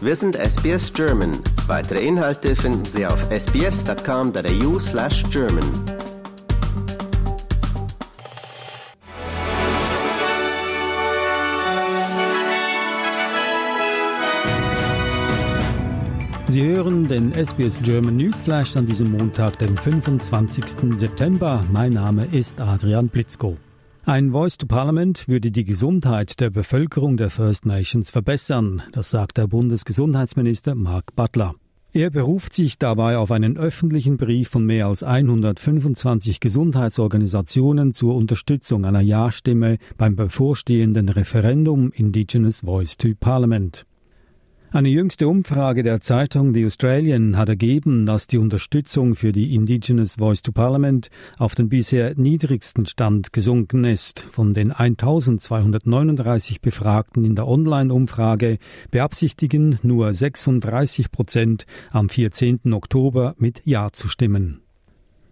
Wir sind SBS German. Weitere Inhalte finden Sie auf sbs.com.au slash German. Sie hören den SBS German Newsflash an diesem Montag, den 25. September. Mein Name ist Adrian Blitzko. Ein Voice to Parliament würde die Gesundheit der Bevölkerung der First Nations verbessern, das sagt der Bundesgesundheitsminister Mark Butler. Er beruft sich dabei auf einen öffentlichen Brief von mehr als 125 Gesundheitsorganisationen zur Unterstützung einer Ja-Stimme beim bevorstehenden Referendum Indigenous Voice to Parliament. Eine jüngste Umfrage der Zeitung The Australian hat ergeben, dass die Unterstützung für die Indigenous Voice to Parliament auf den bisher niedrigsten Stand gesunken ist. Von den 1239 Befragten in der Online-Umfrage beabsichtigen nur 36 Prozent am 14. Oktober mit Ja zu stimmen.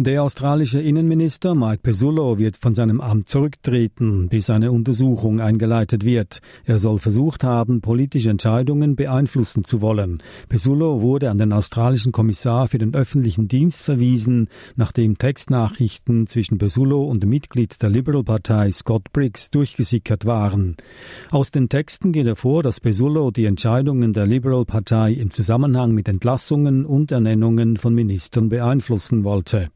Der australische Innenminister Mike Pesullo wird von seinem Amt zurücktreten, bis eine Untersuchung eingeleitet wird. Er soll versucht haben, politische Entscheidungen beeinflussen zu wollen. Pesullo wurde an den australischen Kommissar für den öffentlichen Dienst verwiesen, nachdem Textnachrichten zwischen Pesullo und dem Mitglied der Liberal-Partei Scott Briggs durchgesickert waren. Aus den Texten geht hervor, dass Pesullo die Entscheidungen der Liberal-Partei im Zusammenhang mit Entlassungen und Ernennungen von Ministern beeinflussen wollte.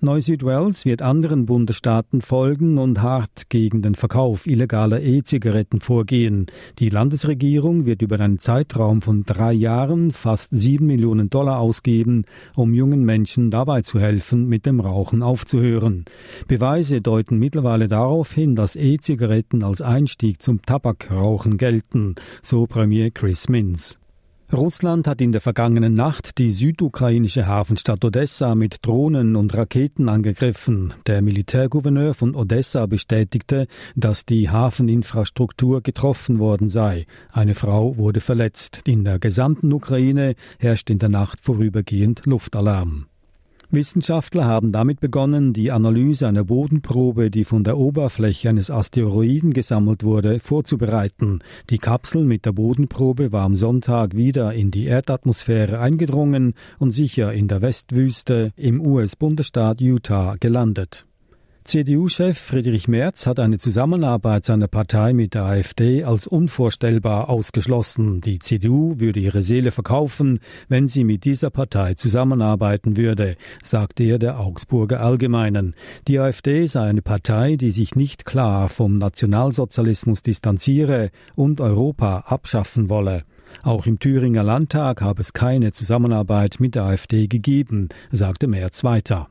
Neu-Südwales wird anderen Bundesstaaten folgen und hart gegen den Verkauf illegaler E-Zigaretten vorgehen. Die Landesregierung wird über einen Zeitraum von drei Jahren fast sieben Millionen Dollar ausgeben, um jungen Menschen dabei zu helfen, mit dem Rauchen aufzuhören. Beweise deuten mittlerweile darauf hin, dass E-Zigaretten als Einstieg zum Tabakrauchen gelten, so Premier Chris Minns. Russland hat in der vergangenen Nacht die südukrainische Hafenstadt Odessa mit Drohnen und Raketen angegriffen. Der Militärgouverneur von Odessa bestätigte, dass die Hafeninfrastruktur getroffen worden sei. Eine Frau wurde verletzt. In der gesamten Ukraine herrscht in der Nacht vorübergehend Luftalarm. Wissenschaftler haben damit begonnen, die Analyse einer Bodenprobe, die von der Oberfläche eines Asteroiden gesammelt wurde, vorzubereiten. Die Kapsel mit der Bodenprobe war am Sonntag wieder in die Erdatmosphäre eingedrungen und sicher in der Westwüste im US-Bundesstaat Utah gelandet. CDU-Chef Friedrich Merz hat eine Zusammenarbeit seiner Partei mit der AfD als unvorstellbar ausgeschlossen. Die CDU würde ihre Seele verkaufen, wenn sie mit dieser Partei zusammenarbeiten würde, sagte er der Augsburger Allgemeinen. Die AfD sei eine Partei, die sich nicht klar vom Nationalsozialismus distanziere und Europa abschaffen wolle. Auch im Thüringer Landtag habe es keine Zusammenarbeit mit der AfD gegeben, sagte Merz weiter.